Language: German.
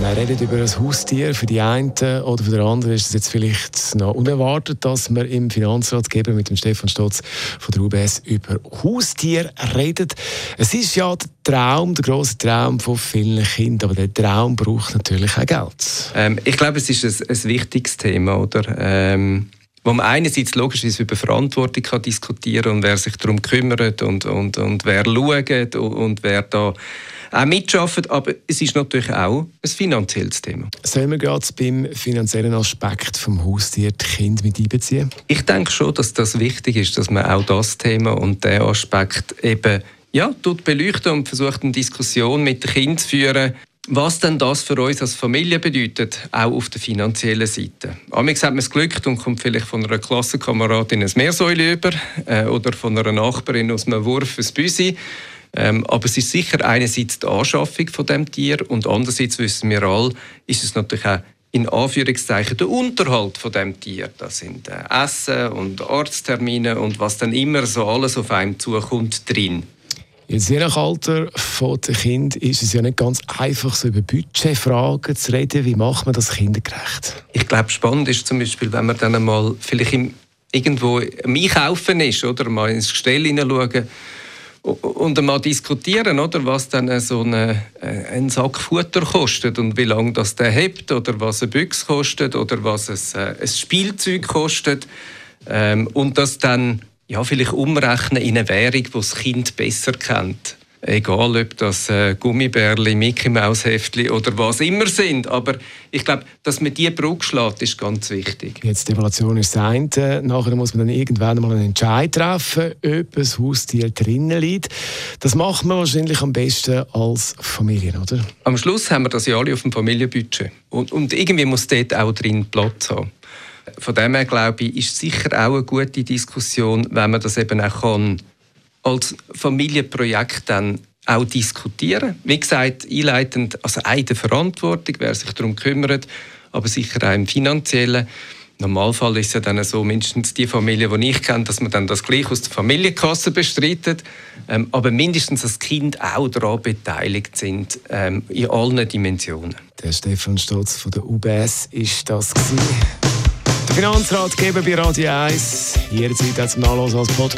Wir reden über ein Haustier. Für die einen oder für die anderen ist es jetzt vielleicht noch unerwartet, dass wir im Finanzratgeber mit dem Stefan Stotz von der UBS über Haustier redet. Es ist ja der Traum, der große Traum von vielen Kindern, aber der Traum braucht natürlich auch Geld. Ähm, ich glaube, es ist ein, ein wichtiges Thema, oder? Ähm wo man einerseits logischerweise über Verantwortung kann diskutieren und wer sich darum kümmert und, und, und wer schaut und, und wer da auch mitschafft, aber es ist natürlich auch ein finanzielles Thema. Sollen wir gerade beim finanziellen Aspekt vom Haustier die Kinder mit einbeziehen? Ich denke schon, dass das wichtig ist, dass man auch das Thema und den Aspekt eben ja, tut beleuchten und versucht eine Diskussion mit den Kindern zu führen, was denn das für uns als Familie bedeutet, auch auf der finanziellen Seite. Amix hat man es glückt und kommt vielleicht von einer Klassenkameradin ein Meersäule über äh, oder von einer Nachbarin aus einem Wurf ein Büsi. Ähm, aber es ist sicher einerseits die Anschaffung von dem Tier und andererseits wissen wir alle, ist es natürlich auch in Anführungszeichen der Unterhalt von dem Tier. Das sind äh, Essen und Arzttermine und was dann immer so alles auf einem zukommt drin. Jetzt je nach Alter der Kind ist es ja nicht ganz einfach, so über Budgetfragen zu reden. Wie macht man das kindergerecht? Ich glaube, spannend ist zum Beispiel, wenn man dann einmal vielleicht im, irgendwo Einkaufen ist oder mal ins Gestell hineinschauen und mal diskutieren, oder, was dann so eine, äh, ein Sack Futter kostet und wie lange das der hebt oder was eine Büchse kostet oder was es, äh, ein Spielzeug kostet ähm, und das dann ja, vielleicht umrechnen in eine Währung, die das Kind besser kennt. Egal, ob das äh, Gummibärli, Mickey Maus Heftli oder was immer sind. Aber ich glaube, dass man diese Brücke schlägt, ist ganz wichtig. Jetzt die Evaluation ist das eine. Nachher muss man dann irgendwann mal einen Entscheid treffen, ob ein Haustier drinnen liegt. Das macht man wahrscheinlich am besten als Familie, oder? Am Schluss haben wir das ja alle auf dem Familienbudget. Und, und irgendwie muss dort auch drin Platz haben. Von dem her, glaube ich, ist sicher auch eine gute Diskussion, wenn man das eben auch kann als Familienprojekt dann auch diskutieren. Wie gesagt, einleitend, also eine Verantwortung, wer sich darum kümmert, aber sicher auch im finanziellen. Normalfall ist es ja dann so, mindestens die Familie, die ich kenne, dass man dann das gleich aus der Familienkasse bestreitet. Ähm, aber mindestens das Kind auch daran beteiligt sind, ähm, in allen Dimensionen. Der Stefan Stotz von der UBS ist das gewesen. Der Finanzratgeber bei Radio 1. Jederzeit als Nachlass als Podcast.